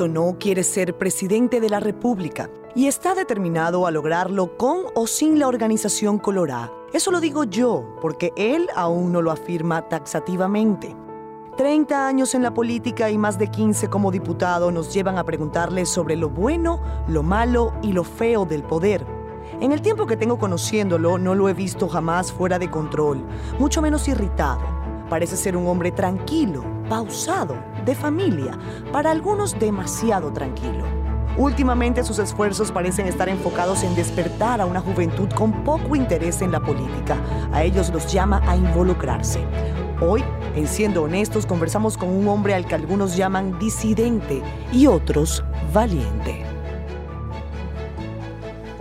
Bisonó quiere ser presidente de la República y está determinado a lograrlo con o sin la organización Colorá. Eso lo digo yo, porque él aún no lo afirma taxativamente. 30 años en la política y más de 15 como diputado nos llevan a preguntarle sobre lo bueno, lo malo y lo feo del poder. En el tiempo que tengo conociéndolo, no lo he visto jamás fuera de control, mucho menos irritado. Parece ser un hombre tranquilo, pausado, de familia, para algunos demasiado tranquilo. Últimamente sus esfuerzos parecen estar enfocados en despertar a una juventud con poco interés en la política. A ellos los llama a involucrarse. Hoy, en Siendo Honestos, conversamos con un hombre al que algunos llaman disidente y otros valiente.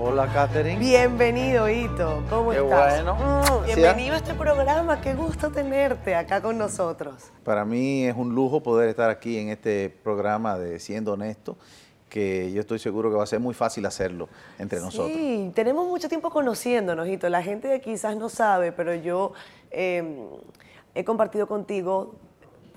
Hola, Katherine. Bienvenido, Hito. ¿Cómo Qué estás? bueno. Mm, bienvenido a este programa. Qué gusto tenerte acá con nosotros. Para mí es un lujo poder estar aquí en este programa de Siendo Honesto, que yo estoy seguro que va a ser muy fácil hacerlo entre nosotros. Sí, tenemos mucho tiempo conociéndonos, Hito. La gente quizás no sabe, pero yo eh, he compartido contigo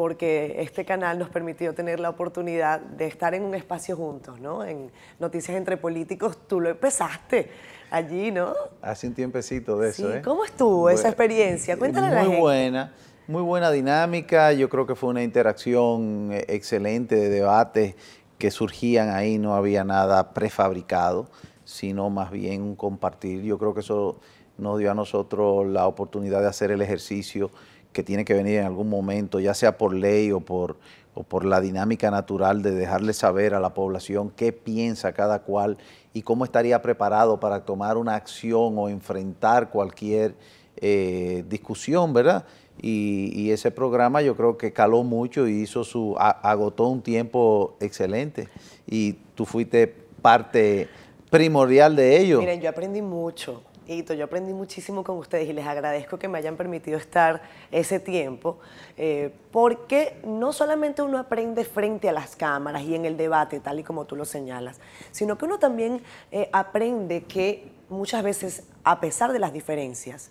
porque este canal nos permitió tener la oportunidad de estar en un espacio juntos, ¿no? En Noticias entre Políticos, tú lo empezaste allí, ¿no? Hace un tiempecito de Sí, eso, ¿eh? ¿cómo estuvo esa Bueno, experiencia? Cuéntale a la Muy buena, muy buena dinámica. Yo creo que fue una interacción eh, excelente de debates que surgían ahí. No había nada prefabricado, sino más bien un compartir. Yo creo que eso nos dio a nosotros la oportunidad de hacer el ejercicio que tiene que venir en algún momento, ya sea por ley o por, o por la dinámica natural de dejarle saber a la población qué piensa cada cual y cómo estaría preparado para tomar una acción o enfrentar cualquier eh, discusión, ¿verdad? Y, y ese programa yo creo que caló mucho y hizo su, a- agotó un tiempo excelente. Y tú fuiste parte primordial de ello. Miren, yo aprendí mucho. Hito, yo aprendí muchísimo con ustedes y les agradezco que me hayan permitido estar ese tiempo, eh, porque no solamente uno aprende frente a las cámaras y en el debate, tal y como tú lo señalas, sino que uno también eh, aprende que muchas veces, a pesar de las diferencias,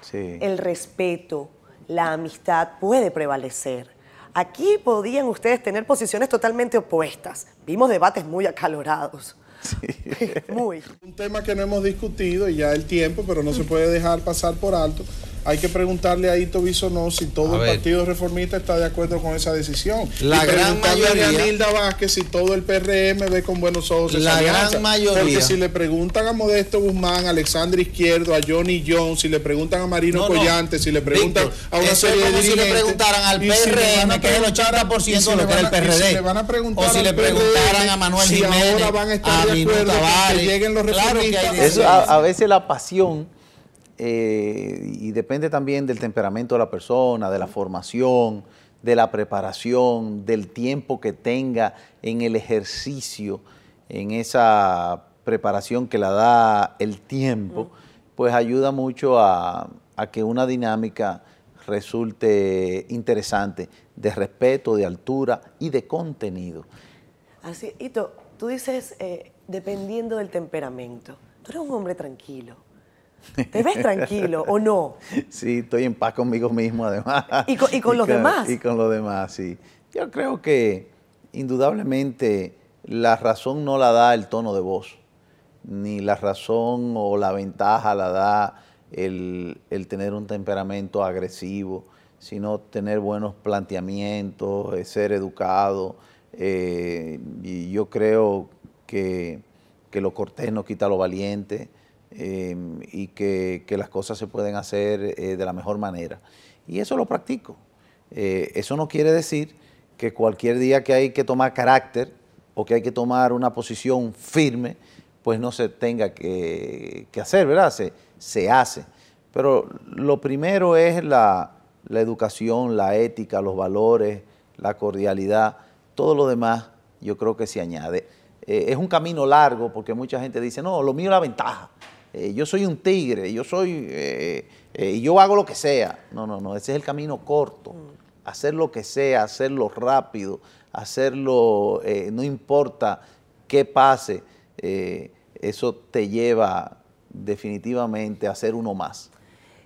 Sí. el respeto, la amistad puede prevalecer. Aquí podían ustedes tener posiciones totalmente opuestas. Vimos debates muy acalorados. muy. Un tema que no hemos discutido y ya el tiempo, pero no se puede dejar pasar por alto. Hay que preguntarle a Ito Bisonó si todo A el ver. Partido Reformista está de acuerdo con esa decisión. La y gran preguntarle mayoría- a Nilda Vázquez si todo el PRM ve con buenos ojos esa La gran mayoría. Porque si le preguntan a Modesto Guzmán, a Alexandre Izquierdo, a Johnny Jones, si le preguntan a Marino No, no. Collante, si le preguntan Víctor, a una serie de como si le preguntaran al si PRM, van a que es el preguntar- 80% y si de lo que era el a- y si PRD. le van a preguntar O si le preguntaran PRM a Manuel si Jiménez, ahora van a estar a de acuerdo que lleguen los Claro que hay reformistas. Eso a, a veces la pasión, eh, y depende también del temperamento de la persona, de la formación, de la preparación, del tiempo que tenga en el ejercicio, en esa preparación que la da el tiempo, pues ayuda mucho a, a que una dinámica resulte interesante, de respeto, de altura y de contenido. Así, Ito, tú dices, eh, dependiendo del temperamento, tú eres un hombre tranquilo. ¿Te ves tranquilo o no? Sí, estoy en paz conmigo mismo además. ¿Y con- y con los demás? Y con los demás, sí. Yo creo que indudablemente la razón no la da el tono de voz, ni la razón o la ventaja la da el, el tener un temperamento agresivo, sino tener buenos planteamientos, eh, ser educado. eh, y yo creo que, que lo cortés no quita lo valiente eh, y que, que las cosas se pueden hacer eh, de la mejor manera. Y eso lo practico. Eh, eso no quiere decir que cualquier día que hay que tomar carácter o que hay que tomar una posición firme, pues no se tenga que, que hacer, ¿verdad? Se, se hace. Pero lo primero es la, la educación, la ética, los valores, la cordialidad, todo lo demás yo creo que se añade. Eh, es un camino largo porque mucha gente dice, no, lo mío es la ventaja. Eh, yo soy un tigre, yo soy, eh, eh, y yo hago lo que sea. No, no, no, ese es el camino corto. Hacer lo que sea, hacerlo rápido, hacerlo, no importa qué pase, eso te lleva definitivamente a ser uno más.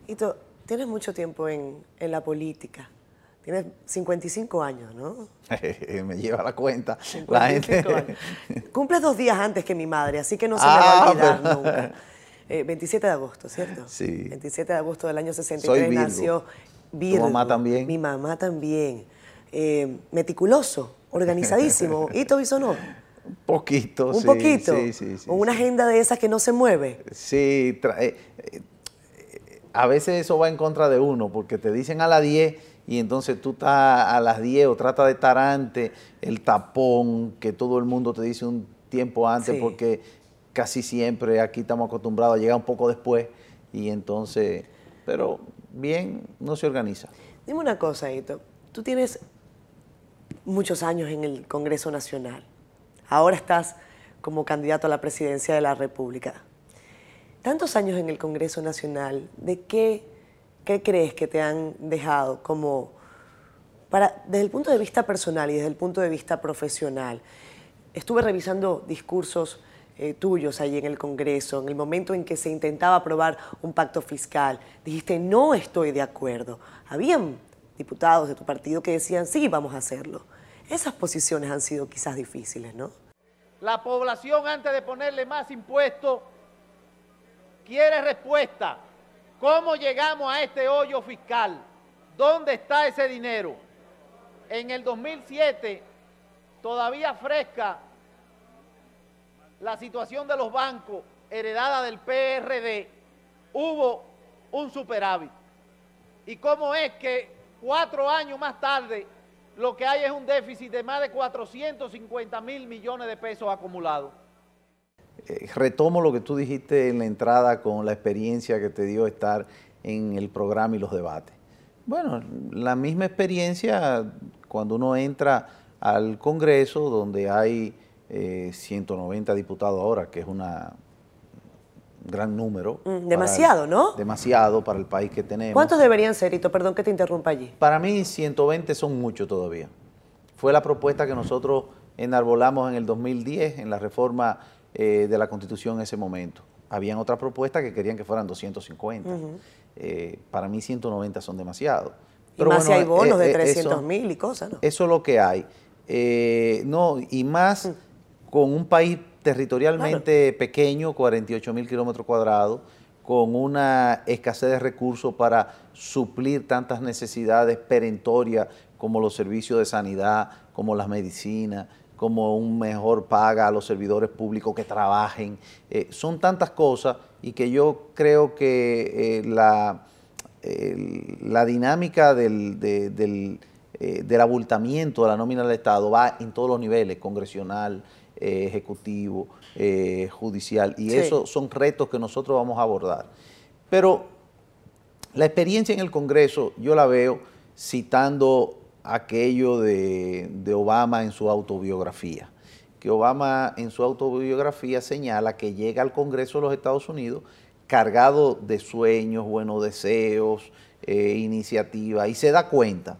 Ito, tienes mucho tiempo en, en la política. Tienes 55 años, ¿no? me lleva la cuenta. 55 La gente... años. Cumples dos días antes que mi madre, así que no se Ah, me va a olvidar pero- nunca. Eh, 27 de agosto, ¿cierto? Sí. 27 de agosto del año 63 Soy nació Virgo. mamá también? Mi mamá también. Eh, meticuloso, organizadísimo. ¿Hito Bisonó? Un poquito, Un sí, poquito. Sí, sí, sí. Una agenda de esas que no se mueve. Sí, tra- eh, eh, a veces eso va en contra de uno, porque te dicen a las 10 y entonces tú estás a las 10 o trata de estar antes, el tapón, que todo el mundo te dice un tiempo antes, porque casi siempre aquí estamos acostumbrados a llegar un poco después y entonces, pero bien, no se organiza. Dime una cosa, Hito. Tú tienes muchos años en el Congreso Nacional. Ahora estás como candidato a la presidencia de la República. Tantos años en el Congreso Nacional, ¿de qué, qué crees que te han dejado como, para, desde el punto de vista personal y desde el punto de vista profesional? Estuve revisando discursos eh, tuyos ahí en el Congreso, en el momento en que se intentaba aprobar un pacto fiscal. Dijiste, no estoy de acuerdo. Habían diputados de tu partido que decían, sí, vamos a hacerlo. Esas posiciones han sido quizás difíciles, ¿no? La población antes de ponerle más impuestos quiere respuesta. ¿Cómo llegamos a este hoyo fiscal? ¿Dónde está ese dinero? En el 2007, todavía fresca la situación de los bancos heredada del PRD, hubo un superávit. ¿Y cómo es que cuatro años más tarde lo que hay es un déficit de más de 450 mil millones de pesos acumulados? Eh, retomo lo que tú dijiste en la entrada con la experiencia que te dio estar en el programa y los debates. Bueno, la misma experiencia cuando uno entra al Congreso, donde hay eh, 190 diputados ahora, que es una un gran número. el- demasiado, ¿no? Demasiado para el país que tenemos. ¿Cuántos deberían ser, Hito? Perdón que te interrumpa allí. Para mí 120 son muchos todavía. Fue la propuesta que nosotros enarbolamos en el 2010 en la reforma eh, de la Constitución en ese momento. Habían otras propuestas que querían que fueran 250. Eh, para mí 190 son demasiados. Y más si hay bonos eh, de eh, 300 eso- mil y cosas, ¿no? Eso es lo que hay. No, y más Mm. Con un país territorialmente pequeño, 48 mil kilómetros cuadrados, con una escasez de recursos para suplir tantas necesidades perentorias como los servicios de sanidad, como las medicinas, como un mejor paga a los servidores públicos que trabajen. Eh, son tantas cosas y que yo creo que eh, la, la dinámica del, de- del, eh, del abultamiento de la nómina del Estado va en todos los niveles, congresional, eh, ejecutivo, eh, judicial, y Sí. esos son retos que nosotros vamos a abordar. Pero la experiencia en el Congreso yo la veo citando aquello de, de Obama en su autobiografía, que Obama en su autobiografía señala que llega al Congreso de los Estados Unidos cargado de sueños, buenos deseos, eh, iniciativas, y se da cuenta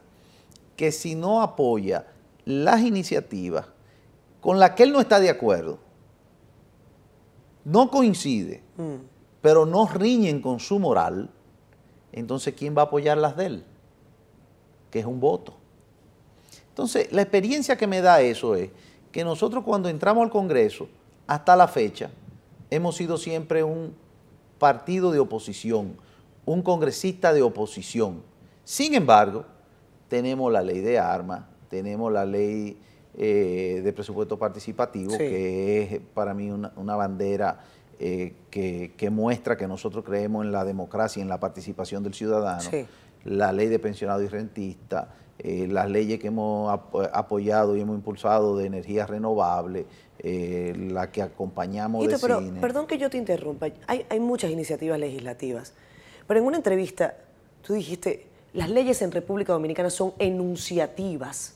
que si no apoya las iniciativas con las que él no está de acuerdo, no coincide, pero no riñen con su moral, entonces ¿quién va a apoyar las de él? Que es un voto. Entonces, la experiencia que me da eso es que nosotros cuando entramos al Congreso, hasta la fecha, hemos sido siempre un partido de oposición, un congresista de oposición. Sin embargo, tenemos la ley de armas, tenemos la ley eh, de presupuesto participativo, Sí. que es para mí una, una bandera eh, que, que muestra que nosotros creemos en la democracia y en la participación del ciudadano Sí. la ley de pensionado y rentista, eh, las leyes que hemos ap- apoyado y hemos impulsado de energías renovables, eh, la que acompañamos Hito, de pero cine. perdón que yo te interrumpa. Hay, hay muchas iniciativas legislativas. Pero en una entrevista tú dijiste, las leyes en República Dominicana son enunciativas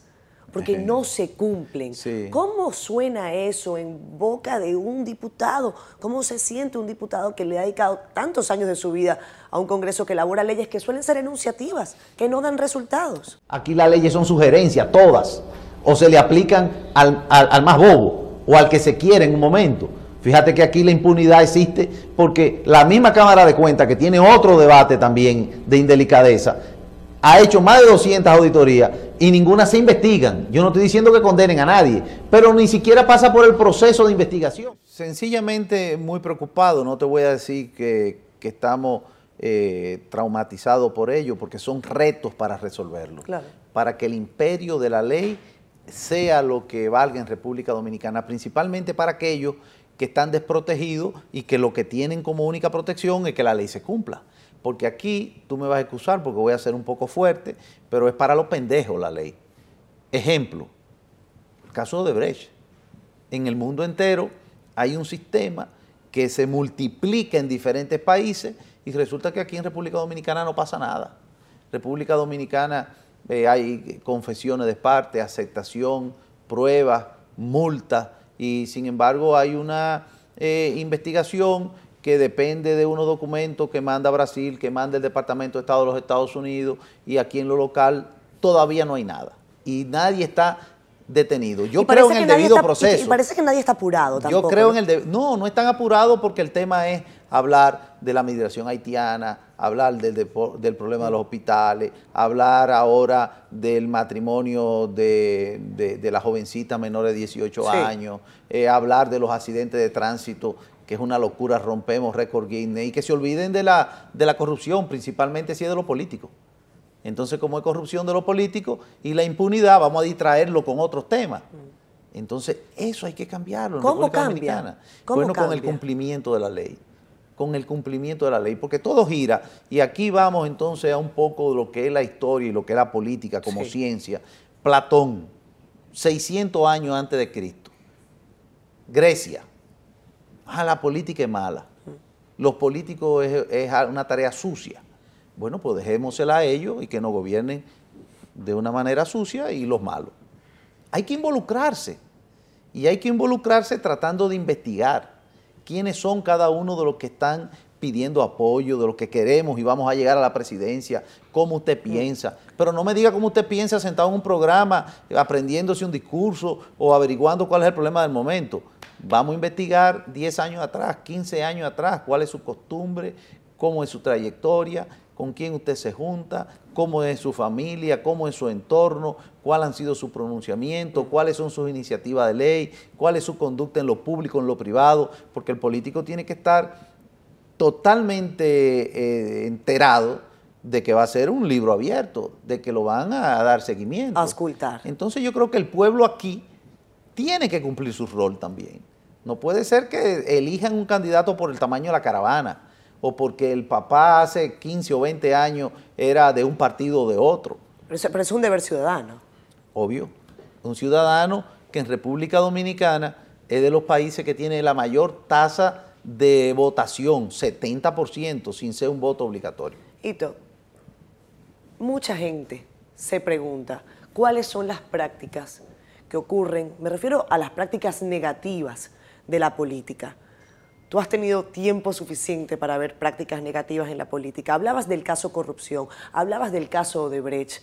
porque no se cumplen. Sí. ¿Cómo suena eso en boca de un diputado? ¿Cómo se siente un diputado que le ha dedicado tantos años de su vida a un Congreso que elabora leyes que suelen ser enunciativas, que no dan resultados? Aquí las leyes son sugerencias, todas, o se le aplican al, al- al más bobo o al que se quiere en un momento. Fíjate que aquí la impunidad existe porque la misma Cámara de Cuentas, que tiene otro debate también de indelicadeza, ha hecho más de 200 auditorías y ninguna se investigan. Yo no estoy diciendo que condenen a nadie, pero ni siquiera pasa por el proceso de investigación. Sencillamente muy preocupado, no te voy a decir que, que estamos eh, traumatizados por ello, porque son retos para resolverlo. Claro. Para que el imperio de la ley sea lo que valga en República Dominicana, principalmente para aquellos que están desprotegidos y que lo que tienen como única protección es que la ley se cumpla porque aquí tú me vas a excusar porque voy a ser un poco fuerte, pero es para los pendejos la ley. Ejemplo, el caso de Brecht. En el mundo entero hay un sistema que se multiplica en diferentes países y resulta que aquí en República Dominicana no pasa nada. República Dominicana eh, hay confesiones de parte, aceptación, pruebas, multas y sin embargo hay una eh, investigación que depende de unos documentos que manda Brasil, que manda el Departamento de Estado de los Estados Unidos y aquí en lo local todavía no hay nada. Y nadie está detenido. Yo creo en el debido proceso. Y parece que nadie está apurado tampoco. Yo creo en el debido... No, no están apurados porque el tema es hablar de la migración haitiana, hablar del, del problema de los hospitales, hablar ahora del matrimonio de, la jovencita menor de 18 años, eh, hablar de los accidentes de tránsito que es una locura, rompemos récord Guinness, y que se olviden de la, de la corrupción, principalmente si es de los políticos. Entonces, como es corrupción de los políticos y la impunidad, vamos a distraerlo con otros temas. Entonces, eso hay que cambiarlo en ¿Cómo República Dominicana. bueno, con el cumplimiento de la ley. Con el cumplimiento de la ley, porque todo gira. Y aquí vamos entonces a un poco de lo que es la historia y lo que es la política como ciencia. Platón, 600 años antes de Cristo. Grecia, ah, la política es mala, los políticos es, una tarea sucia. Bueno, pues dejémosela a ellos y que nos gobiernen de una manera sucia y los malos. Hay que involucrarse y hay que involucrarse tratando de investigar quiénes son cada uno de los que están pidiendo apoyo, de los que queremos y vamos a llegar a la presidencia, cómo usted piensa. Pero no me diga cómo usted piensa sentado en un programa, aprendiéndose un discurso o averiguando cuál es el problema del momento. Vamos a investigar 10 años atrás, 15 años atrás, cuál es su costumbre, cómo es su trayectoria, con quién usted se junta, cómo es su familia, cómo es su entorno, cuál han sido sus pronunciamientos, cuáles son sus iniciativas de ley, cuál es su conducta en lo público, en lo privado, porque el político tiene que estar totalmente eh, enterado de que va a ser un libro abierto, de que lo van a dar seguimiento. A. Entonces yo creo que el pueblo aquí tiene que cumplir su rol también. No puede ser que elijan un candidato por el tamaño de la caravana o porque el papá hace 15 o 20 años era de un partido o de otro. Pero, es un deber ciudadano. Obvio. Un ciudadano que en República Dominicana es de los países que tiene la mayor tasa de votación, 70%, sin ser un voto obligatorio. Hito, mucha gente se pregunta cuáles son las prácticas que ocurren, me refiero a las prácticas negativas de la política. Tú has tenido tiempo suficiente para ver prácticas negativas en la política. Hablabas del caso corrupción, hablabas del caso de Brecht.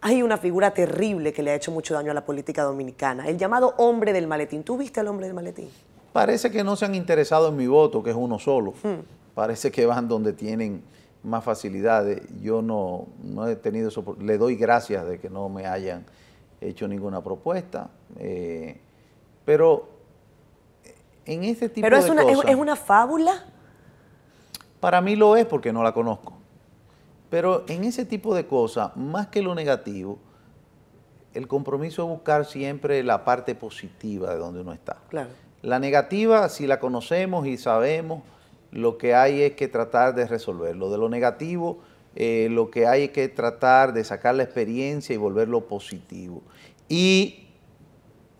Hay una figura terrible que le ha hecho mucho daño a la política dominicana, el llamado hombre del maletín. ¿Tú viste al hombre del maletín? Parece que no se han interesado en mi voto, que es uno solo. Hmm. Parece que van donde tienen más facilidades. Yo no, no he tenido eso. Le doy gracias de que no me hayan hecho ninguna propuesta. Eh, pero en ese tipo ¿Pero es una, ¿es una fábula? Para mí lo es porque no la conozco. Pero en ese tipo de cosas, más que lo negativo, el compromiso es buscar siempre la parte positiva de donde uno está. Claro. La negativa, si la conocemos y sabemos, lo que hay es que tratar de resolverlo. De lo negativo, eh, lo que hay es que tratar de sacar la experiencia y volverlo positivo. Y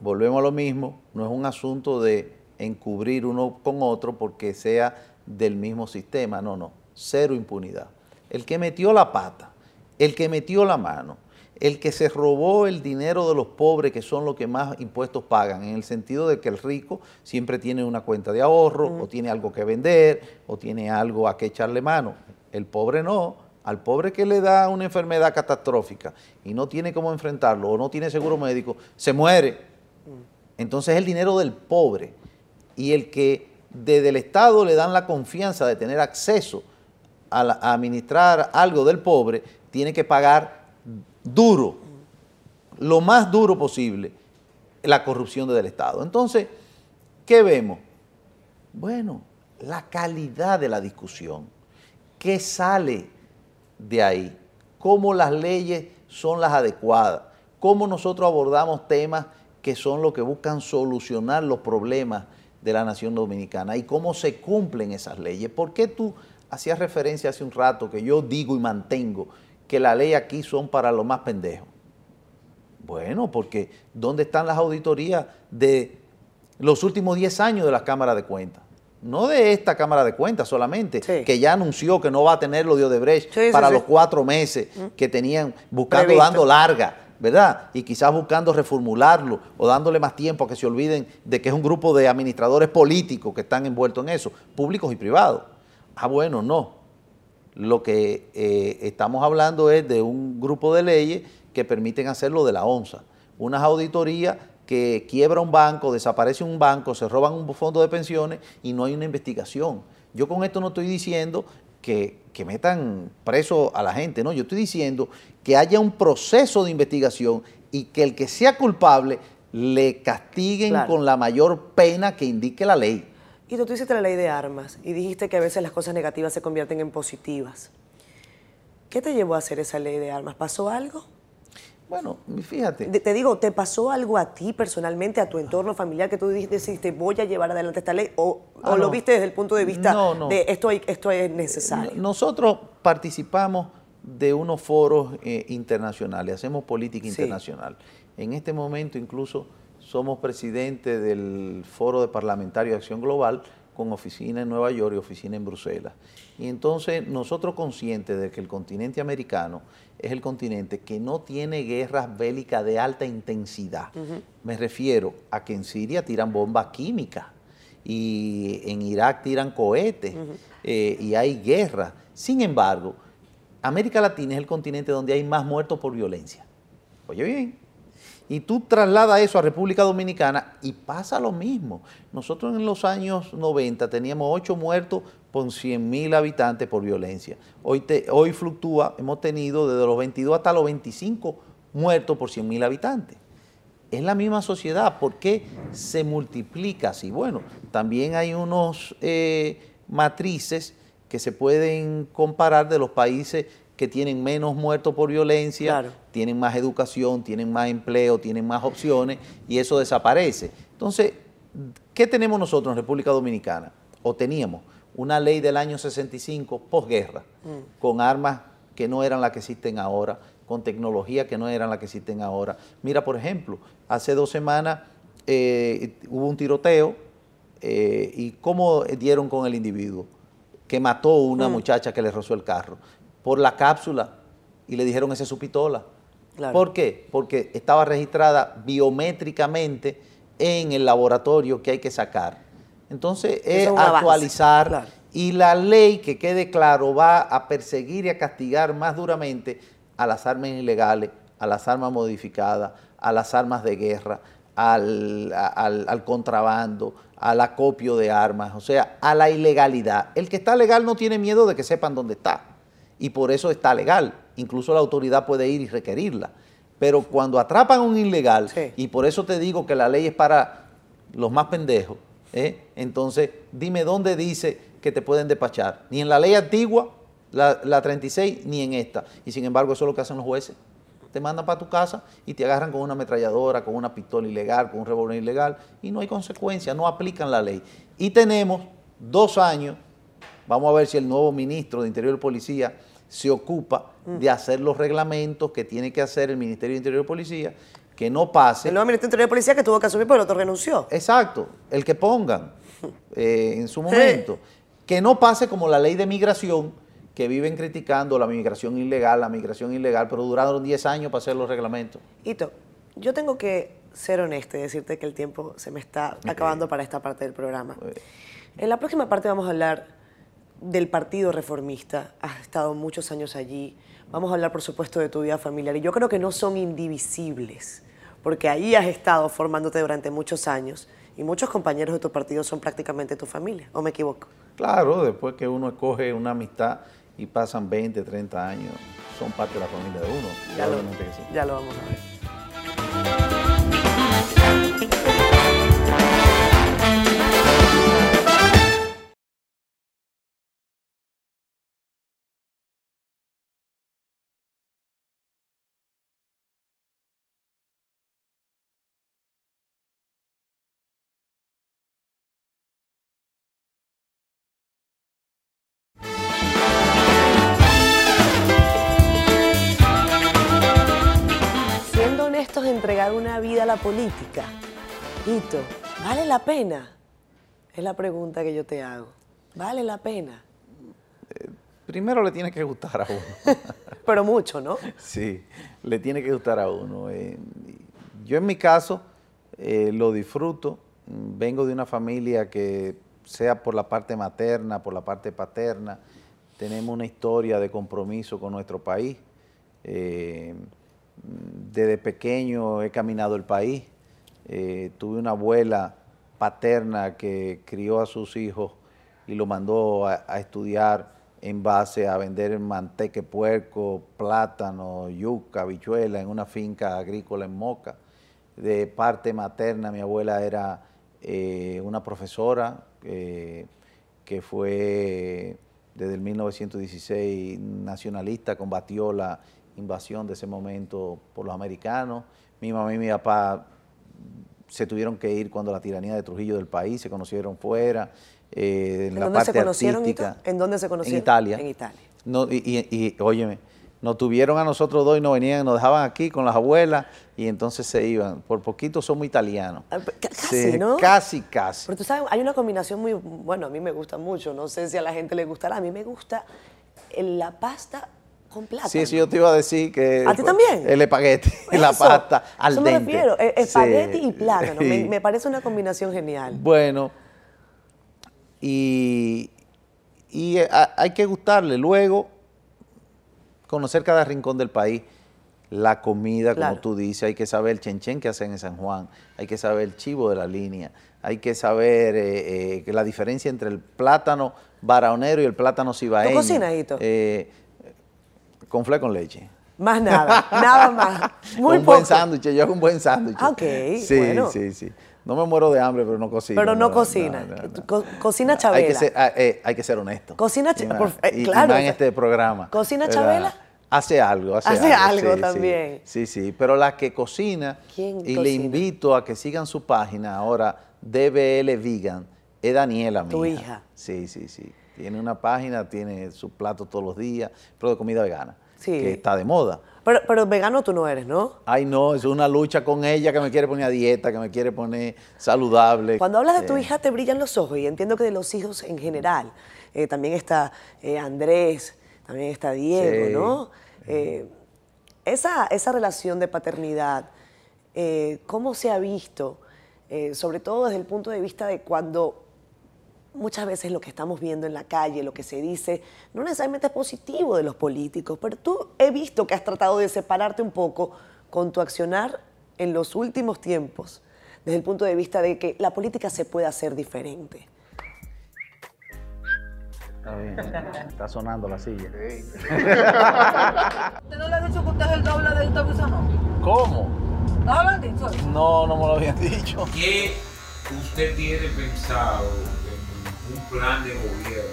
volvemos a lo mismo, no es un asunto de encubrir uno con otro porque sea del mismo sistema, no, no, cero impunidad. El que metió la pata, el que metió la mano, el que se robó el dinero de los pobres, que son los que más impuestos pagan, en el sentido de que el rico siempre tiene una cuenta de ahorro, o tiene algo que vender, o tiene algo a que echarle mano. El pobre no. Al pobre que le da una enfermedad catastrófica y no tiene cómo enfrentarlo, o no tiene seguro médico, se muere. Entonces es el dinero del pobre. Y el que desde el Estado le dan la confianza de tener acceso a administrar algo del pobre, tiene que pagar duro, lo más duro posible, la corrupción del Estado. Entonces, ¿qué vemos? Bueno, la calidad de la discusión, qué sale de ahí, cómo las leyes son las adecuadas, cómo nosotros abordamos temas que son los que buscan solucionar los problemas de la nación dominicana y cómo se cumplen esas leyes. ¿Por qué tú hacías referencia hace un rato que yo digo y mantengo que la ley aquí son para los más pendejos? Bueno, porque ¿dónde están las auditorías de los últimos 10 años de las cámaras de cuentas? No de esta Cámara de Cuentas solamente, que ya anunció que no va a tener lo de Odebrecht para los cuatro meses que tenían buscando, dando larga ¿verdad? Y quizás buscando reformularlo o dándole más tiempo a que se olviden de que es un grupo de administradores políticos que están envueltos en eso, públicos y privados. Ah, bueno, no. Lo que eh, estamos hablando es de un grupo de leyes que permiten hacerlo de la ONSA. Unas auditorías que quiebra un banco, desaparece un banco, se roban un fondo de pensiones y no hay una investigación. Yo con esto no estoy diciendo que, metan preso a la gente, no, yo estoy diciendo que haya un proceso de investigación y que el que sea culpable le castiguen con la mayor pena que indique la ley. Y tú hiciste la ley de armas y dijiste que a veces las cosas negativas se convierten en positivas. ¿Qué te llevó a hacer esa ley de armas? ¿Pasó algo? Bueno, fíjate. Te digo, ¿te pasó algo a ti personalmente, a tu entorno familiar, que tú decidiste voy a llevar adelante esta ley? ¿O, ah, lo viste desde el punto de vista de esto, esto es necesario? Nosotros participamos de unos foros eh, internacionales, hacemos política internacional. En este momento incluso somos presidentes del Foro de Parlamentario de Acción Global, con oficina en Nueva York y oficina en Bruselas. Y entonces nosotros conscientes de que el continente americano es el continente que no tiene guerras bélicas de alta intensidad. Me refiero a que en Siria tiran bombas químicas y en Irak tiran cohetes eh, y hay guerra. Sin embargo, América Latina es el continente donde hay más muertos por violencia. Oye bien, y tú trasladas eso a República Dominicana y pasa lo mismo. Nosotros en los años 90 teníamos 8 muertos por 100 mil habitantes por violencia. Hoy, hoy fluctúa, hemos tenido desde los 22 hasta los 25 muertos por 100 mil habitantes. Es la misma sociedad, ¿por qué se multiplica así? Bueno, también hay unos eh, matrices que se pueden comparar de los países que tienen menos muertos por violencia, tienen más educación, tienen más empleo, tienen más opciones y eso desaparece. Entonces, ¿qué tenemos nosotros en República Dominicana? O teníamos una ley del año 65, posguerra, mm. con armas que no eran las que existen ahora, con tecnología que no eran las que existen ahora. Mira, por ejemplo, hace dos semanas eh, hubo un tiroteo eh, y ¿cómo dieron con el individuo? Que mató a una mm. muchacha que le rozó el carro por la cápsula y le dijeron esa es su pistola. ¿Por qué? Porque estaba registrada biométricamente en el laboratorio que hay que sacar. Entonces es, actualizar y la ley, que quede claro, va a perseguir y a castigar más duramente a las armas ilegales, a las armas modificadas, a las armas de guerra, al, al contrabando, al acopio de armas, o sea, a la ilegalidad. El que está legal no tiene miedo de que sepan dónde está y por eso está legal. Incluso la autoridad puede ir y requerirla. Pero cuando atrapan a un ilegal, y por eso te digo que la ley es para los más pendejos, ¿eh? entonces dime dónde dice que te pueden despachar. Ni en la ley antigua, la, la 36, ni en esta. Y sin embargo, eso es lo que hacen los jueces. Te mandan para tu casa y te agarran con una ametralladora, con una pistola ilegal, con un revólver ilegal, y no hay consecuencia, no aplican la ley. Y tenemos dos años, vamos a ver si el nuevo ministro de Interior y Policía se ocupa de hacer los reglamentos que tiene que hacer el Ministerio de Interior y Policía, que no pase... El nuevo Ministerio de Interior y Policía que tuvo que asumir, pero el otro renunció. Exacto, el que pongan eh, en su momento. Que no pase como la ley de migración, que viven criticando la migración ilegal, la migración ilegal, pero duraron 10 años para hacer los reglamentos. Hito, yo tengo que ser honesto y decirte que el tiempo se me está acabando para esta parte del programa. En la próxima parte vamos a hablar del Partido Reformista, has estado muchos años allí, vamos a hablar por supuesto de tu vida familiar y yo creo que no son indivisibles, porque ahí has estado formándote durante muchos años y muchos compañeros de tu partido son prácticamente tu familia, ¿o me equivoco? Claro, después que uno escoge una amistad y pasan 20, 30 años, son parte de la familia de uno. Ya lo, que sí. ya lo vamos a ver. La política, Hito, ¿vale la pena? Es la pregunta que yo te hago. ¿Vale la pena? Primero le tiene que gustar a uno. Pero mucho, ¿no? Sí, le tiene que gustar a uno. Eh, yo en mi caso eh, lo disfruto. Vengo de una familia que, sea por la parte materna, por la parte paterna, tenemos una historia de compromiso con nuestro país. Eh, desde pequeño he caminado el país. Eh, tuve una abuela paterna que crió a sus hijos y lo mandó a, estudiar en base a vender manteque puerco, plátano, yuca, habichuela en una finca agrícola en Moca. De parte materna, mi abuela era eh, una profesora eh, que fue desde el 1916 nacionalista, combatió la invasión de ese momento por los americanos. Mi mamá y mi papá se tuvieron que ir cuando la tiranía de Trujillo del país, se conocieron fuera. eh, en ¿En la dónde se parte conocieron, Hito? artística. ¿En dónde se conocieron? En Italia. En Italia. No, y, y- y, óyeme, nos tuvieron a nosotros dos y nos venían, nos dejaban aquí con las abuelas y entonces se iban. Por poquito somos italianos. Ah, ca- casi, Sí, ¿no? Casi, casi. Pero tú sabes, hay una combinación muy, bueno, a mí me gusta mucho, no sé si a la gente le gustará, a mí me gusta la pasta con plátano. Sí, eso yo te iba a decir que... ¿A ti también? El espagueti, la pasta al eso me dente. refiero, e- espagueti Sí. y plátano, me, Sí. me parece una combinación genial. Bueno, y, y, eh, a- hay que gustarle. Luego, conocer cada rincón del país. La comida, Claro. como tú dices, hay que saber el chenchen que hacen en San Juan, hay que saber el chivo de la línea, hay que saber eh, eh, la diferencia entre el plátano baraonero y el plátano cibaeño. cocinas, Hito? Eh, con fle con leche. Más nada, nada más. Muy un poco. buen sándwich, yo hago un buen sándwich. Ah, ok, Sí, bueno. sí, sí. No me muero de hambre, pero no cocino. Pero no cocina. Co- cocina Chabela. Hay que ser, ah, eh, hay que ser honesto. Cocina Y Ch- más- por- eh, y- y claro, más en este programa. ¿cocina. Chabela? Hace algo, hace, Hace algo sí. también. Sí, sí, pero la que cocina, ¿Quién y le invito a que sigan su página ahora, DBL Vegan, es Daniela, mi Tu hija. Sí, sí, sí. Tiene una página, tiene su plato todos los días, pero de comida vegana, Sí. que está de moda. Pero, pero vegano tú no eres, ¿no? Ay, no, es una lucha con ella que me quiere poner a dieta, que me quiere poner saludable. Cuando hablas de tu Eh, hija te brillan los ojos y entiendo que de los hijos en general. Eh, también está eh, Andrés, también está Diego, Sí. ¿no? Eh, esa, esa relación de paternidad, ¿cómo se ha visto? Sobre todo desde el punto de vista de cuando muchas veces lo que estamos viendo en la calle, lo que se dice, no necesariamente es positivo de los políticos, pero tú he visto que has tratado de separarte un poco con tu accionar en los últimos tiempos, desde el punto de vista de que la política se puede hacer diferente. Está bien, está sonando la silla. ¿Usted no le ha dicho que usted es el doble de esta persona? ¿Cómo? ¿No lo han dicho? No, no me lo habían dicho. ¿Qué usted tiene pensado en un plan de gobierno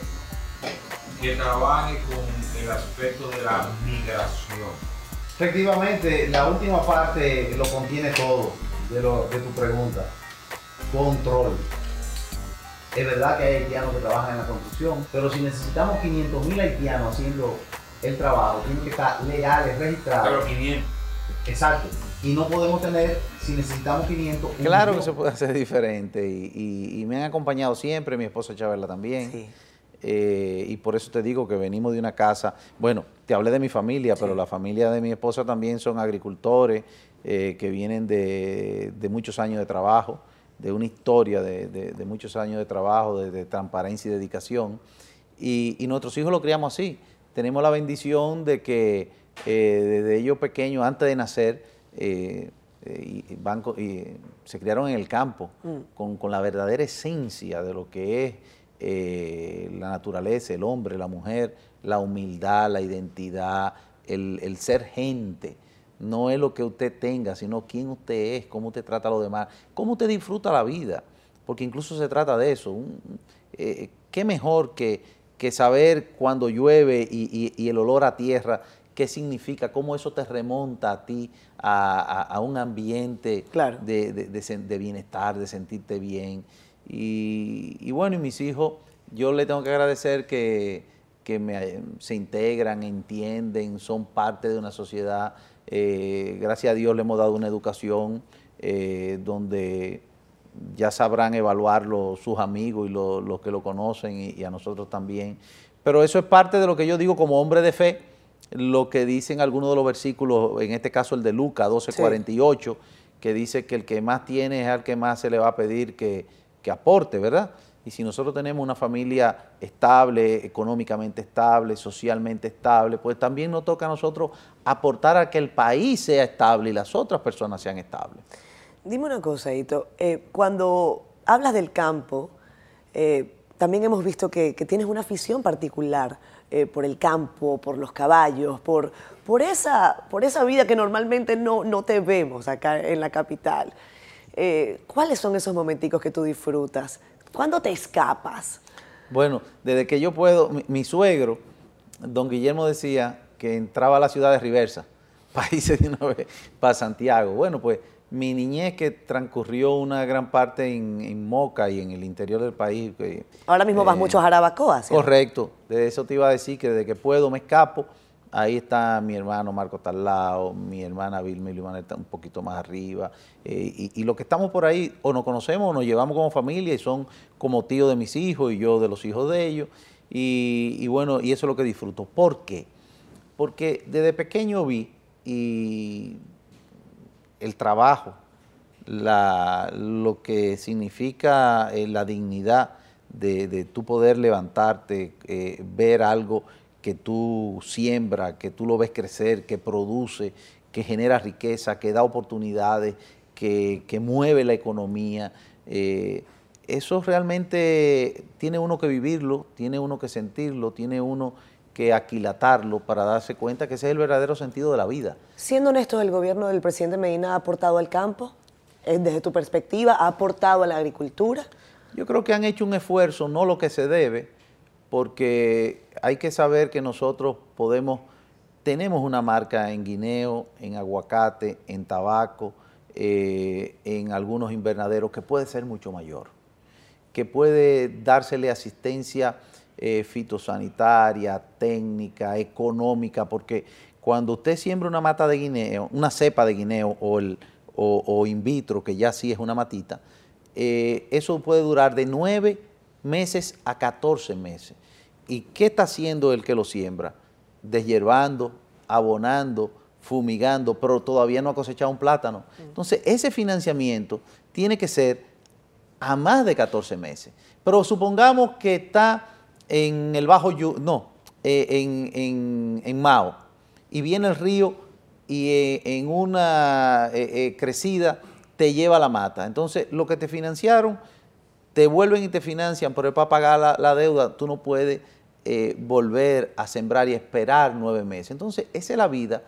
que trabaje con el aspecto de la migración? Efectivamente, la última parte lo contiene todo de, lo- de tu pregunta. Control. Es verdad que hay haitianos que trabajan en la construcción, pero si necesitamos 500 mil haitianos haciendo el trabajo, tienen que estar legales, registrados. Pero 500. Exacto. Y no podemos tener, si necesitamos 500, un Claro que se puede hacer diferente y, y- y me han acompañado siempre, mi esposa Chabela también. Sí. Eh, y por eso te digo que venimos de una casa, bueno, te hablé de mi familia, pero la familia de mi esposa también son agricultores eh, que vienen de, de muchos años de trabajo, de una historia de, de- de muchos años de trabajo, de, de transparencia y dedicación. Y, y nuestros hijos lo criamos así. Tenemos la bendición de que eh, desde ellos pequeños, antes de nacer, eh, eh, y- se criaron en el campo con, con la verdadera esencia de lo que es eh, la naturaleza, el hombre, la mujer, la humildad, la identidad, el, el ser gente. No es lo que usted tenga, sino quién usted es, cómo usted trata a los demás, cómo usted disfruta la vida, porque incluso se trata de eso. Un- eh, ¿Qué mejor que, que saber cuando llueve y, y- y el olor a tierra, qué significa, cómo eso te remonta a ti, a, a- a un ambiente Claro. de, de- de sen- de bienestar, de sentirte bien? Y, y bueno, y mis hijos, yo le tengo que agradecer que, que me- se integran, entienden, son parte de una sociedad. Eh, gracias a Dios le hemos dado una educación eh, donde ya sabrán evaluarlo sus amigos y lo- los que lo conocen y, y a nosotros también. Pero eso es parte de lo que yo digo como hombre de fe, lo que dicen algunos de los versículos, en este caso el de Lucas 12:48, que dice que el que más tiene es al que más se le va a pedir que, que aporte, ¿verdad? Y si nosotros tenemos una familia estable, económicamente estable, socialmente estable, pues también nos toca a nosotros aportar a que el país sea estable y las otras personas sean estables. Dime una cosa, Ito. Eh, cuando hablas del campo, eh, también hemos visto que, que tienes una afición particular eh, por el campo, por los caballos, por, por, esa, por esa vida que normalmente no, no te vemos acá en la capital. Eh, ¿Cuáles son esos momenticos que tú disfrutas? ¿Cuándo te escapas? Bueno, desde que yo puedo, mi, suegro, don Guillermo decía que entraba a la ciudad de Riversa, de una vez para Santiago. Bueno, pues mi niñez que transcurrió una gran parte en, en Moca y en el interior del país. que, Ahora mismo vas eh, mucho a Jarabacoa, ¿cierto? Correcto, de eso te iba a decir que desde que puedo me escapo. Ahí está mi hermano Marco Talao, mi hermana Vilma Ilimana está un poquito más arriba. eh, y, y los que estamos por ahí o nos conocemos o nos llevamos como familia y son como tíos de mis hijos y yo de los hijos de ellos. Y, y bueno, y eso es lo que disfruto. ¿Por qué? Porque desde pequeño vi y el trabajo, lo que significa eh, la dignidad de, de tú poder levantarte, eh, ver algo que tú siembras, que tú lo ves crecer, que produce, que genera riqueza, que da oportunidades, que, que mueve la economía. eh, eso realmente tiene uno que vivirlo, tiene uno que sentirlo, tiene uno que aquilatarlo para darse cuenta que ese es el verdadero sentido de la vida. Siendo honestos, ¿el gobierno del presidente Medina ha aportado al campo? Eh, Desde tu perspectiva, ¿ha aportado a la agricultura? Yo creo que han hecho un esfuerzo, no lo que se debe, porque hay que saber que nosotros podemos, tenemos una marca en guineo, en aguacate, en tabaco, eh, en algunos invernaderos que puede ser mucho mayor, que puede dársele asistencia eh, fitosanitaria, técnica, económica, porque cuando usted siembra una mata de guineo, una cepa de guineo o, el, o, o in vitro, que ya sí es una matita, eh, eso puede durar de 9 meses a 14 meses. ¿Y qué está haciendo el que lo siembra? Deshierbando, abonando, fumigando, pero todavía no ha cosechado un plátano. Entonces, ese financiamiento tiene que ser a más de 14 meses. Pero supongamos que está en el Bajo Yu, no, eh, en, en- en Mao, y viene el río y eh, en una eh, crecida te lleva la mata. Entonces, lo que te financiaron, te vuelven y te financian, pero para pagar la, la deuda, tú no puedes volver a sembrar y esperar nueve meses. Entonces, esa es la vida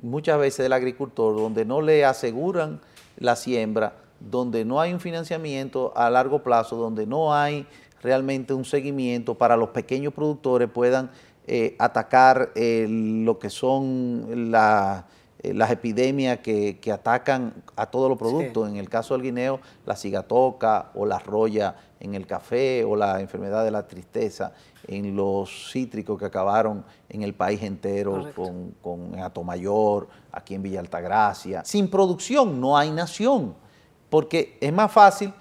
muchas veces del agricultor, donde no le aseguran la siembra, donde no hay un financiamiento a largo plazo, donde no hay realmente un seguimiento para los pequeños productores puedan eh, atacar eh, lo que son la- eh, las epidemias que, que atacan a todos los productos. En el caso del guineo, la cigatoca o la roya en el café o la enfermedad de la tristeza en los cítricos que acabaron en el país entero con, con Atomayor, aquí en Villa Altagracia. Sin producción no hay nación, porque es más fácil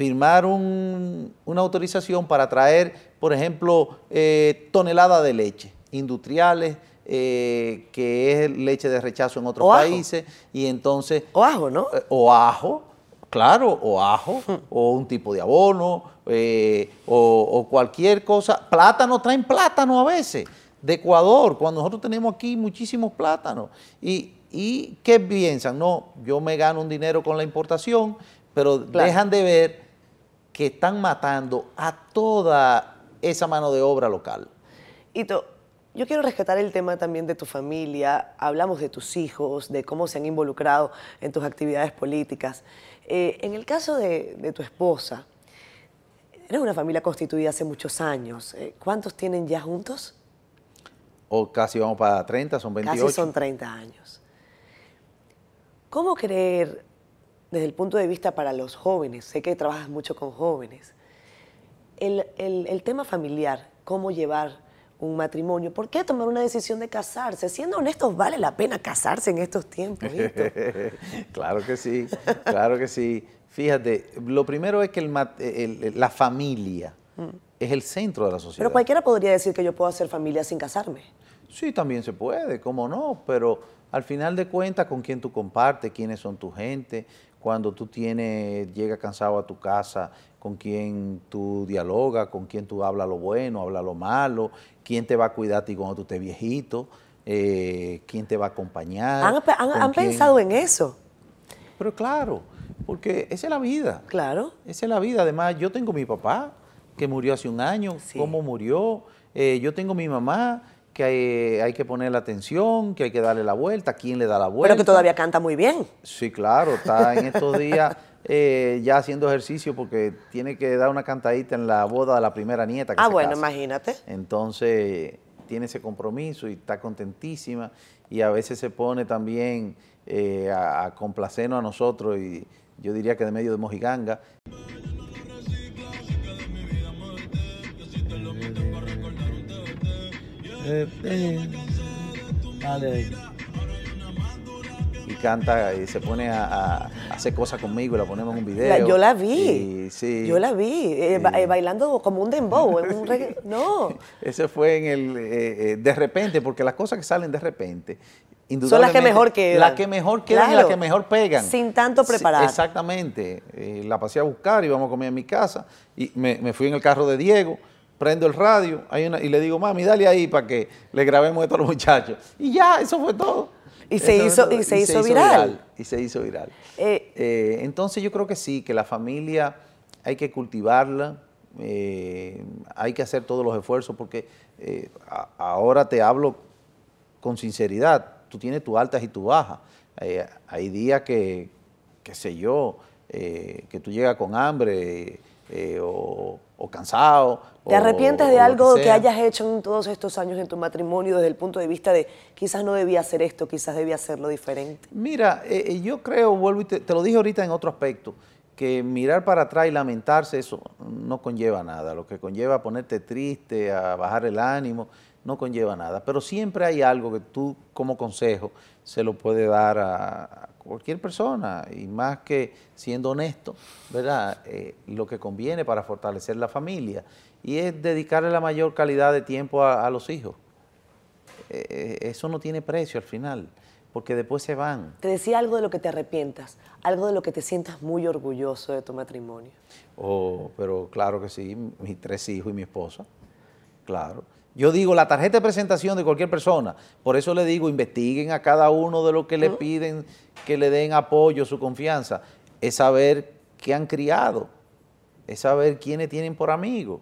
firmar un- una autorización para traer, por ejemplo, eh, toneladas de leche industriales, eh, que es leche de rechazo en otros O ajo. países, y entonces... O ajo, ¿no? Eh, o ajo, claro, o ajo, o un tipo de abono, eh, o, o cualquier cosa. Plátano, traen plátano a veces, de Ecuador, cuando nosotros tenemos aquí muchísimos plátanos. Y, y ¿qué piensan? No, yo me gano un dinero con la importación, pero Claro. dejan de ver que están matando a toda esa mano de obra local. Hito, yo quiero rescatar el tema también de tu familia. Hablamos de tus hijos, de cómo se han involucrado en tus actividades políticas. Eh, en el caso de, de, tu esposa, eres una familia constituida hace muchos años. Eh, ¿Cuántos tienen ya juntos? O casi vamos para 30, son 28. Casi son 30 años. ¿Cómo creer desde el punto de vista para los jóvenes, sé que trabajas mucho con jóvenes, el, el, el, tema familiar, cómo llevar un matrimonio, ¿por qué tomar una decisión de casarse? Siendo honestos, ¿vale la pena casarse en estos tiempos? claro que sí, claro que sí. Fíjate, lo primero es que el, la familia mm. es el centro de la sociedad. Pero cualquiera podría decir que yo puedo hacer familia sin casarme. Sí, también se puede, cómo no, pero al final de cuentas, con quién tú compartes, quiénes son tu gente, cuando tú tienes, llegas cansado a tu casa, con quién tú dialogas, con quién tú hablas lo bueno, hablas lo malo, quién te va a cuidar a ti cuando tú estés viejito, eh, quién te va a acompañar. ¿Han, han, han pensado en eso? Pero claro, porque esa es la vida. Claro. Esa es la vida. Además, yo tengo mi papá, que murió hace un año, sí. cómo murió. Eh, yo tengo mi mamá, que hay, hay, que ponerle atención, que hay que darle la vuelta, quién le da la vuelta. Pero que todavía canta muy bien. Sí, claro, está en estos días eh, ya haciendo ejercicio porque tiene que dar una cantadita en la boda de la primera nieta. Que ah, se bueno, casa. imagínate. Entonces, tiene ese compromiso y está contentísima y a veces se pone también eh, a, a complacernos a nosotros y yo diría que de medio de mojiganga. Eh, eh, vale. Y canta y se pone a, a, hacer cosas conmigo y la ponemos en un video. La, yo la vi. Y, sí, yo la vi. Eh, sí. bailando como un dembow. en un reggae. No. Ese fue en el. eh, de repente, porque las cosas que salen de repente. Son las que mejor quedan. Las que mejor quedan claro. y las que mejor pegan. Sin tanto preparar. Sí, exactamente. Eh, la pasé a buscar y vamos a comer en mi casa. Y me, me fui en el carro de Diego prendo el radio hay una, y le digo, mami, dale ahí para que le grabemos esto a los muchachos. Y ya, eso fue todo. Y se, hizo, y se, y hizo, se viral. hizo, viral. Y se hizo viral. Eh, eh, entonces yo creo que sí, que la familia hay que cultivarla, eh, hay que hacer todos los esfuerzos, porque a, ahora te hablo con sinceridad, tú tienes tus altas y tus bajas. Hay días que, qué sé yo, que tú llegas con hambre o, o cansado. ¿Te arrepientes de algo que, que, hayas hecho en todos estos años en tu matrimonio desde el punto de vista de quizás no debía hacer esto, quizás debía hacerlo diferente? Mira, eh, yo creo, vuelvo y te, te, lo dije ahorita en otro aspecto, que mirar para atrás y lamentarse, eso no conlleva nada. Lo que conlleva ponerte triste, a bajar el ánimo, no conlleva nada. Pero siempre hay algo que tú, como consejo, se lo puedes dar a, a cualquier persona, y más que siendo honesto, ¿verdad? Eh, lo que conviene para fortalecer la familia y es dedicarle la mayor calidad de tiempo a, a los hijos. Eh, eso no tiene precio al final, porque después se van. Te decía algo de lo que te arrepientas, algo de lo que te sientas muy orgulloso de tu matrimonio. Oh, pero claro que sí, mis tres hijos y mi esposa, claro. Yo digo, la tarjeta de presentación de cualquier persona, por eso le digo, investiguen a cada uno de los que le piden que le den apoyo, su confianza, es saber qué han criado, es saber quiénes tienen por amigos,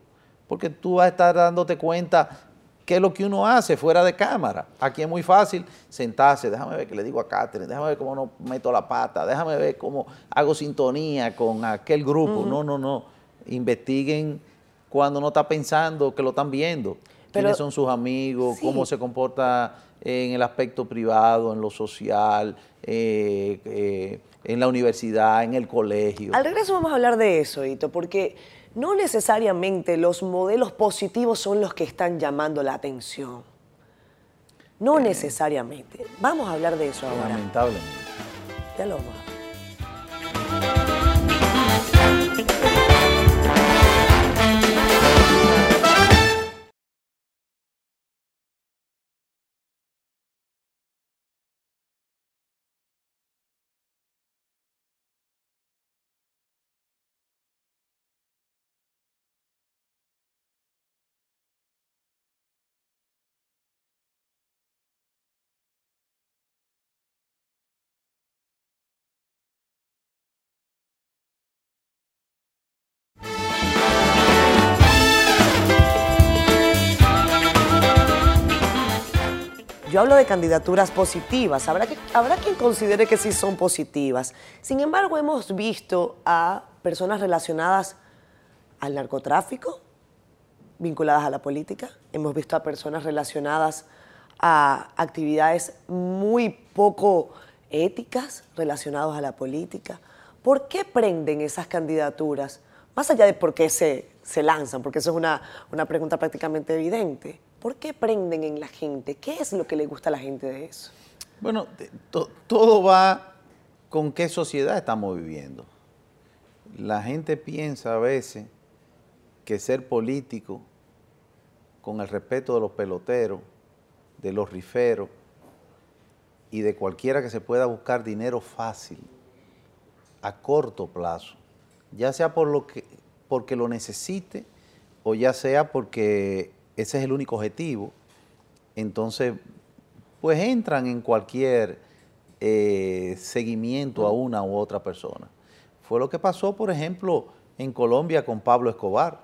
porque tú vas a estar dándote cuenta qué es lo que uno hace fuera de cámara. Aquí es muy fácil sentarse, déjame ver qué le digo a Catherine, déjame ver cómo no meto la pata, déjame ver cómo hago sintonía con aquel grupo. Uh -huh. No, no, no. Investiguen cuando no está pensando que lo están viendo. Pero, quiénes son sus amigos, sí. cómo se comporta en el aspecto privado, en lo social, eh, eh, en la universidad, en el colegio. Al regreso vamos a hablar de eso, Hito, porque no necesariamente los modelos positivos son los que están llamando la atención. No eh, necesariamente. Vamos a hablar de eso ahora. Lamentablemente. Ya lo vamos a Yo hablo de candidaturas positivas. Habrá, que, habrá quien considere que sí son positivas. Sin embargo, hemos visto a personas relacionadas al narcotráfico, vinculadas a la política. Hemos visto a personas relacionadas a actividades muy poco éticas relacionadas a la política. ¿Por qué prenden esas candidaturas? Más allá de por qué se, se lanzan, porque eso es una, una pregunta prácticamente evidente. ¿Por qué prenden en la gente? ¿Qué es lo que le gusta a la gente de eso? Bueno, to, todo va con qué sociedad estamos viviendo. La gente piensa a veces que ser político, con el respeto de los peloteros, de los riferos y de cualquiera que se pueda buscar dinero fácil, a corto plazo, ya sea por lo que, porque lo necesite o ya sea porque ese es el único objetivo, entonces pues entran en cualquier eh, seguimiento a una u otra persona. Fue lo que pasó, por ejemplo, en Colombia con Pablo Escobar,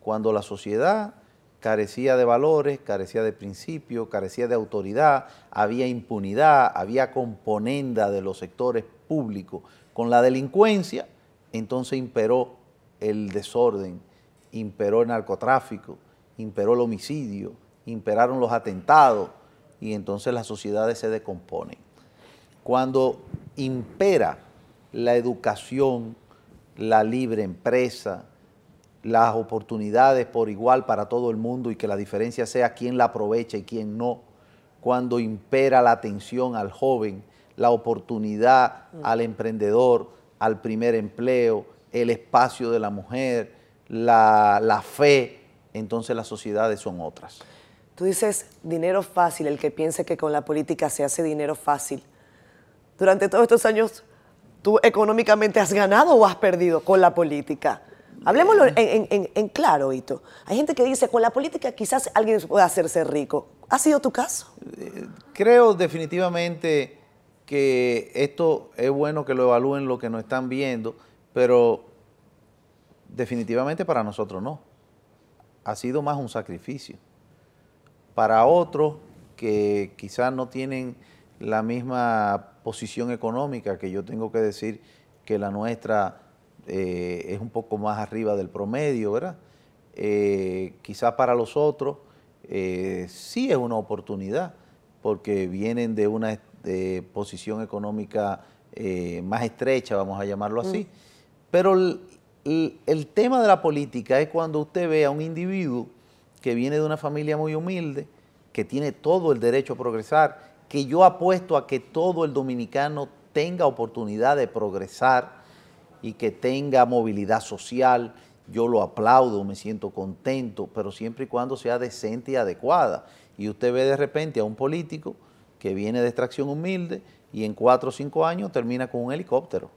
cuando la sociedad carecía de valores, carecía de principios, carecía de autoridad, había impunidad, había componenda de los sectores públicos con la delincuencia, entonces imperó el desorden, imperó el narcotráfico, imperó el homicidio, imperaron los atentados y entonces las sociedades se decomponen. Cuando impera la educación, la libre empresa, las oportunidades por igual para todo el mundo y que la diferencia sea quién la aprovecha y quién no, cuando impera la atención al joven, la oportunidad al emprendedor, al primer empleo, el espacio de la mujer, la, la fe, entonces las sociedades son otras. Tú dices dinero fácil, el que piense que con la política se hace dinero fácil. Durante todos estos años, ¿tú económicamente has ganado o has perdido con la política? Hablemoslo en, claro, Hito. Hay gente que dice, con la política quizás alguien pueda hacerse rico. ¿Ha sido tu caso? Eh, creo definitivamente que esto es bueno que lo evalúen lo que nos están viendo, pero definitivamente para nosotros no ha sido más un sacrificio. Para otros que quizás no tienen la misma posición económica, que yo tengo que decir que la nuestra eh, es un poco más arriba del promedio, ¿verdad? Eh, quizás para los otros eh, sí es una oportunidad, porque vienen de una posición económica más estrecha, vamos a llamarlo así. Mm. Pero el, tema de la política es cuando usted ve a un individuo que viene de una familia muy humilde, que tiene todo el derecho a progresar, que yo apuesto a que todo el dominicano tenga oportunidad de progresar y que tenga movilidad social. Yo lo aplaudo, me siento contento, pero siempre y cuando sea decente y adecuada. Y usted ve de repente a un político que viene de extracción humilde y en cuatro o cinco años termina con un helicóptero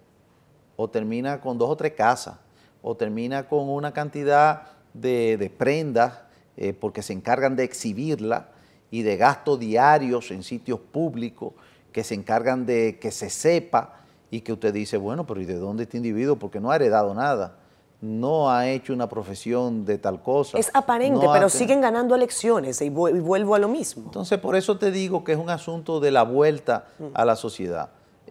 o termina con dos o tres casas o termina con una cantidad de, prendas eh, porque se encargan de exhibirla y de gastos diarios en sitios públicos que se encargan de que se sepa y que usted dice, bueno, pero ¿y de dónde este individuo? Porque no ha heredado nada, no ha hecho una profesión de tal cosa. Es aparente, pero siguen ganando elecciones y vuelvo a lo mismo. Entonces, por eso te digo que es un asunto de la vuelta mm. a la sociedad.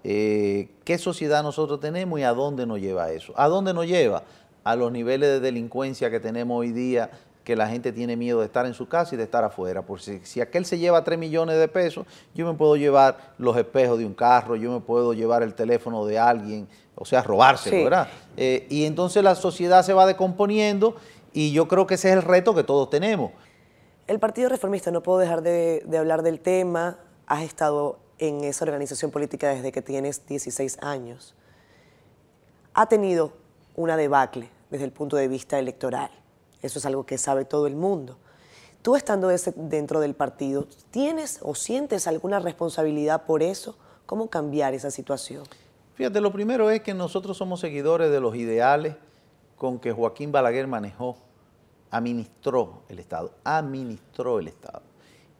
Eh, qué sociedad nosotros tenemos y a dónde nos lleva eso. ¿A dónde nos lleva? A los niveles de delincuencia que tenemos hoy día, que la gente tiene miedo de estar en su casa y de estar afuera. Porque si, aquel se lleva 3 millones de pesos, yo me puedo llevar los espejos de un carro, yo me puedo llevar el teléfono de alguien, o sea, robárselo, ¿verdad? Eh, y entonces la sociedad se va decomponiendo y yo creo que ese es el reto que todos tenemos. El Partido Reformista, no puedo dejar de, de hablar del tema, has estado en esa organización política desde que tienes 16 años, ha tenido una debacle desde el punto de vista electoral. Eso es algo que sabe todo el mundo. Tú estando dentro del partido, ¿tienes o sientes alguna responsabilidad por eso? ¿Cómo cambiar esa situación? Fíjate, lo primero es que nosotros somos seguidores de los ideales con que Joaquín Balaguer manejó, administró el Estado, administró el Estado.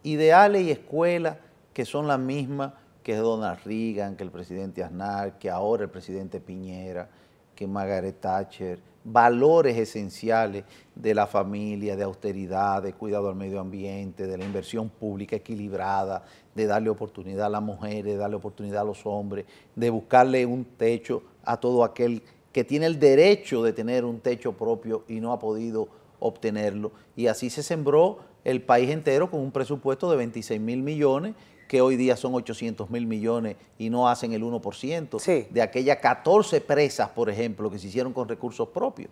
Ideales y escuelas que son las mismas que Donald Reagan, que el presidente Aznar, que ahora el presidente Piñera, que Margaret Thatcher, valores esenciales de la familia, de austeridad, de cuidado al medio ambiente, de la inversión pública equilibrada, de darle oportunidad a las mujeres, de darle oportunidad a los hombres, de buscarle un techo a todo aquel que tiene el derecho de tener un techo propio y no ha podido obtenerlo. Y así se sembró el país entero con un presupuesto de 26 mil millones que hoy día son 800 mil millones y no hacen el 1% de aquellas 14 presas, por ejemplo, que se hicieron con recursos propios.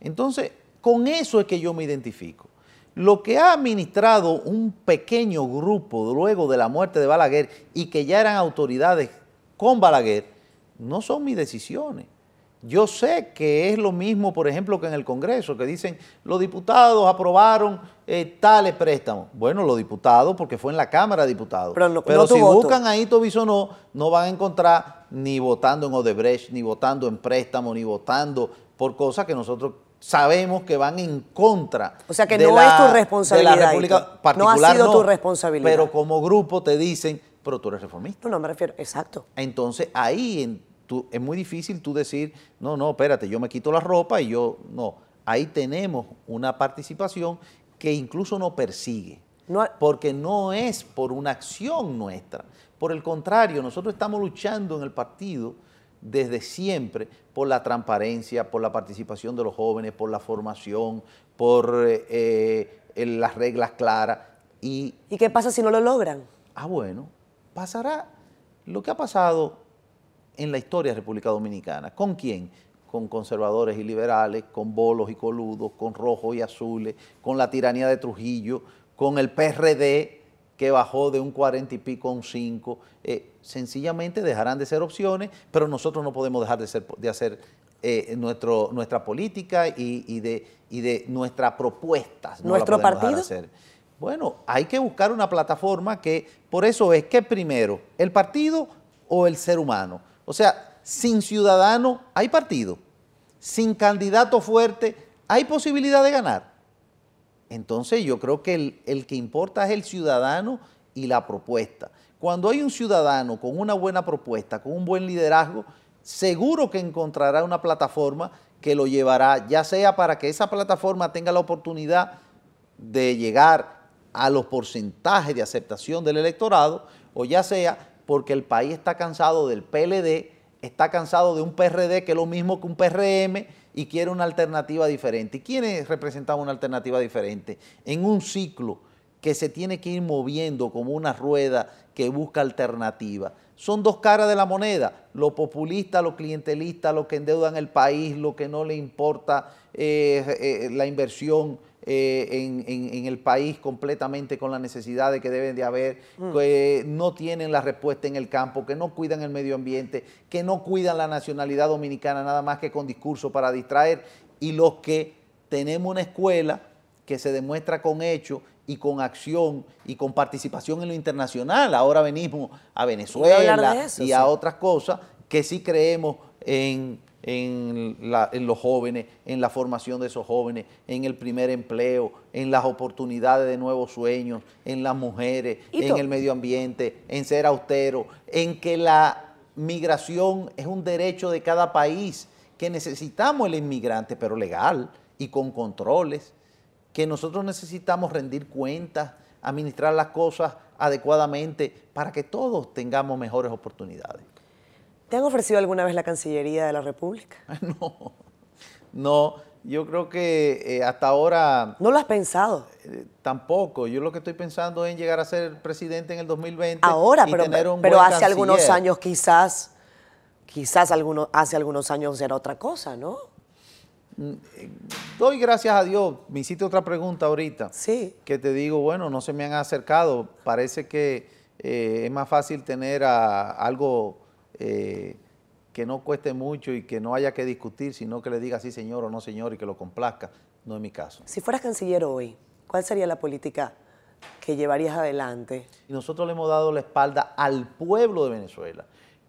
Entonces, con eso es que yo me identifico. Lo que ha administrado un pequeño grupo luego de la muerte de Balaguer y que ya eran autoridades con Balaguer, no son mis decisiones. Yo sé que es lo mismo, por ejemplo, que en el Congreso, que dicen los diputados aprobaron eh, tales préstamos. Bueno, los diputados, porque fue en la Cámara de Diputados. Pero, si buscan ahí Tobisonó, no van a encontrar ni votando en Odebrecht, ni votando en préstamo, ni votando por cosas que nosotros sabemos que van en contra. O sea que no es tu responsabilidad. De la República particular, no ha sido tu responsabilidad. Pero como grupo te dicen, pero tú eres reformista. No, no me refiero, exacto. Entonces ahí es muy difícil tú decir, no, no, espérate, yo me quito la ropa y yo, no. Ahí tenemos una participación que incluso no persigue, porque no es por una acción nuestra. Por el contrario, nosotros estamos luchando en el partido desde siempre por la transparencia, por la participación de los jóvenes, por la formación, por eh, eh, las reglas claras. Y, ¿Y qué pasa si no lo logran? Ah, bueno, pasará lo que ha pasado en la historia de República Dominicana. ¿Con quién? Con conservadores y liberales, con bolos y coludos, con rojos y azules, con la tiranía de Trujillo, con el PRD que bajó de un 40 y pico a un 5. Eh, sencillamente dejarán de ser opciones, pero nosotros no podemos dejar de, ser, de hacer eh, nuestro, nuestra política y, de, y de nuestras propuestas. ¿Nuestro partido? Bueno, hay que buscar una plataforma que, por eso es que primero, el partido o el ser humano. O sea, sin ciudadano hay partido, sin candidato fuerte hay posibilidad de ganar. Entonces yo creo que el, que importa es el ciudadano y la propuesta. Cuando hay un ciudadano con una buena propuesta, con un buen liderazgo, seguro que encontrará una plataforma que lo llevará, ya sea para que esa plataforma tenga la oportunidad de llegar a los porcentajes de aceptación del electorado, o ya sea porque el país está cansado del PLD, está cansado de un PRD que es lo mismo que un PRM y quiere una alternativa diferente. ¿Y quiénes representan una alternativa diferente? En un ciclo que se tiene que ir moviendo como una rueda que busca alternativa. Son dos caras de la moneda, lo populista, lo clientelista, lo que endeudan el país, lo que no le importa eh, eh, la inversión eh, en, el país completamente con la necesidad de que deben de haber, mm. que no tienen la respuesta en el campo, que no cuidan el medio ambiente, que no cuidan la nacionalidad dominicana nada más que con discurso para distraer, y los que tenemos una escuela que se demuestra con hechos y con acción y con participación en lo internacional. Ahora venimos a Venezuela y a otras cosas que sí creemos en en, los jóvenes, en la formación de esos jóvenes, en el primer empleo, en las oportunidades de nuevos sueños, en las mujeres, en el medio ambiente, en ser austero, en que la migración es un derecho de cada país, que necesitamos el inmigrante, pero legal y con controles, que nosotros necesitamos rendir cuentas, administrar las cosas adecuadamente para que todos tengamos mejores oportunidades. ¿Te han ofrecido alguna vez la Cancillería de la República? No, no, yo creo que eh, hasta ahora... ¿No lo has pensado? Eh, tampoco, yo lo que estoy pensando es llegar a ser presidente en el 2020 Ahora, pero, pero hace algunos años quizás, quizás algunos, hace algunos años era otra cosa, ¿no? Mm, eh, doy gracias a Dios, me hiciste otra pregunta ahorita. Sí. Que te digo, bueno, no se me han acercado, parece que es más fácil tener a, algo eh, que no cueste mucho y que no haya que discutir, sino que le diga sí señor o no señor y que lo complazca. No es mi caso. Si fueras canciller hoy, ¿cuál sería la política que llevarías adelante? Y nosotros le hemos dado la espalda al pueblo de Venezuela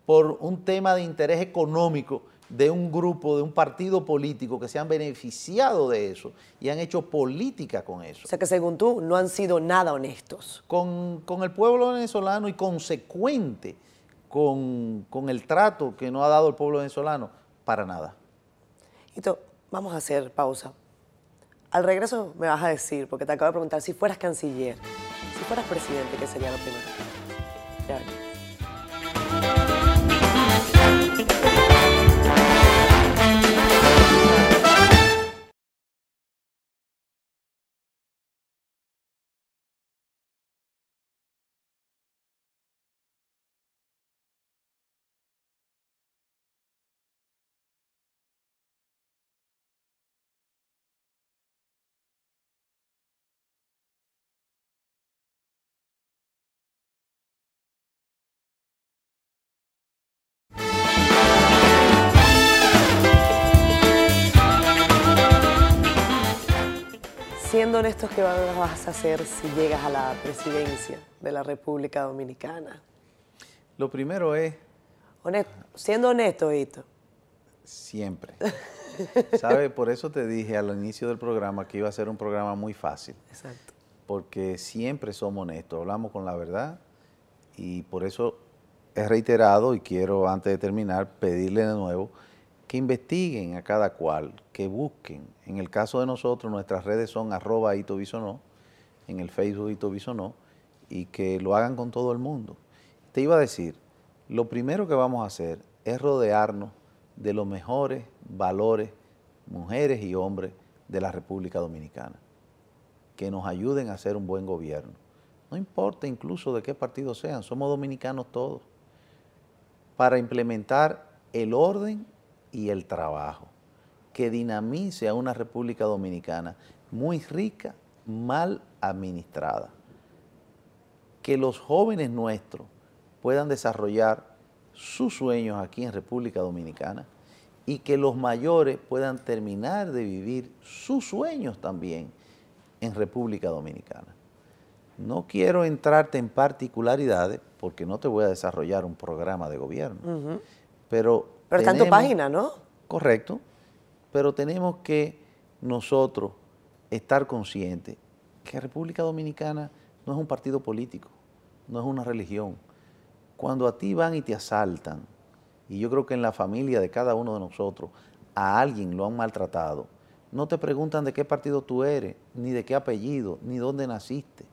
por un tema de interés económico de un grupo, de un partido político que se han beneficiado de eso y han hecho política con eso. O sea que según tú no han sido nada honestos. Con, con el pueblo venezolano y consecuente con, el trato que no ha dado el pueblo venezolano, para nada. Hito, vamos a hacer pausa. Al regreso me vas a decir, porque te acabo de preguntar, si fueras canciller, si fueras presidente, ¿qué sería lo primero? Siendo honestos, ¿qué vas a hacer si llegas a la presidencia de la República Dominicana? Lo primero es Honesto, siendo honesto, Hito. siempre. ¿Sabes? Por eso te dije al inicio del programa que iba a ser un programa muy fácil. Exacto. Porque siempre somos honestos, hablamos con la verdad y por eso he reiterado y quiero antes de terminar pedirle de nuevo que investiguen a cada cual, que busquen. En el caso de nosotros, nuestras redes son arroba Ito en el Facebook Ito Bisonó, y que lo hagan con todo el mundo. Te iba a decir, lo primero que vamos a hacer es rodearnos de los mejores valores, mujeres y hombres de la República Dominicana, que nos ayuden a hacer un buen gobierno. No importa incluso de qué partido sean, somos dominicanos todos, para implementar el orden y el trabajo, que dinamice a una República Dominicana muy rica, mal administrada. Que los jóvenes nuestros puedan desarrollar sus sueños aquí en República Dominicana y que los mayores puedan terminar de vivir sus sueños también en República Dominicana. No quiero entrarte en particularidades porque no te voy a desarrollar un programa de gobierno, pero... Pero está en tu tenemos- página, ¿no? Correcto, pero tenemos que nosotros estar conscientes que República Dominicana no es un partido político, no es una religión. Cuando a ti van y te asaltan, y yo creo que en la familia de cada uno de nosotros a alguien lo han maltratado, no te preguntan de qué partido tú eres, ni de qué apellido, ni dónde naciste.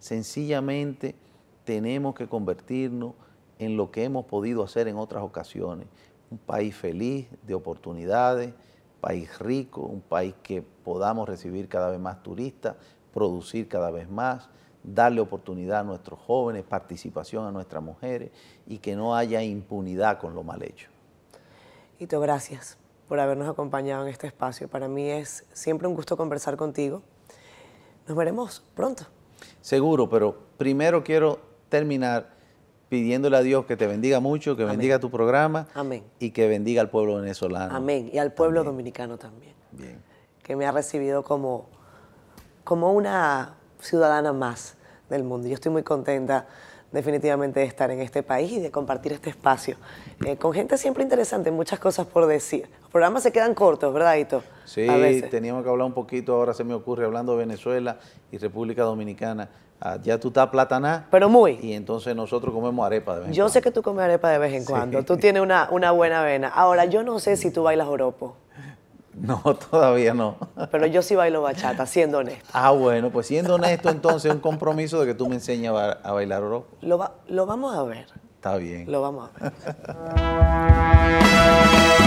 Sencillamente tenemos que convertirnos en lo que hemos podido hacer en otras ocasiones. Un país feliz, de oportunidades, país rico, un país que podamos recibir cada vez más turistas, producir cada vez más, darle oportunidad a nuestros jóvenes, participación a nuestras mujeres y que no haya impunidad con lo mal hecho. Hito, gracias por habernos acompañado en este espacio. Para mí es siempre un gusto conversar contigo. Nos veremos pronto. Seguro, pero primero quiero terminar pidiéndole a Dios que te bendiga mucho, que bendiga tu programa Amén. y que bendiga al pueblo venezolano. Amén. Y al pueblo dominicano también, Bien. que me ha recibido como, como una ciudadana más del mundo. Yo estoy muy contenta definitivamente de estar en este país y de compartir este espacio eh, con gente siempre interesante, muchas cosas por decir. Los programas se quedan cortos, ¿verdad, Hito? Sí, teníamos que hablar un poquito, ahora se me ocurre, hablando de Venezuela y República Dominicana. Ah, ya tú estás plataná. Pero muy. Y entonces nosotros comemos arepa de vez en Yo cuando. sé que tú comes arepa de vez en Sí. cuando. Tú tienes una, una buena vena. Ahora, yo no sé si tú bailas joropo, No, todavía no. pero yo sí bailo bachata, siendo honesto. Ah, bueno, pues siendo honesto, entonces un compromiso de que tú me enseñes a, ba- a bailar oroco. Lo, va- lo vamos a ver. Está bien. Lo vamos a ver.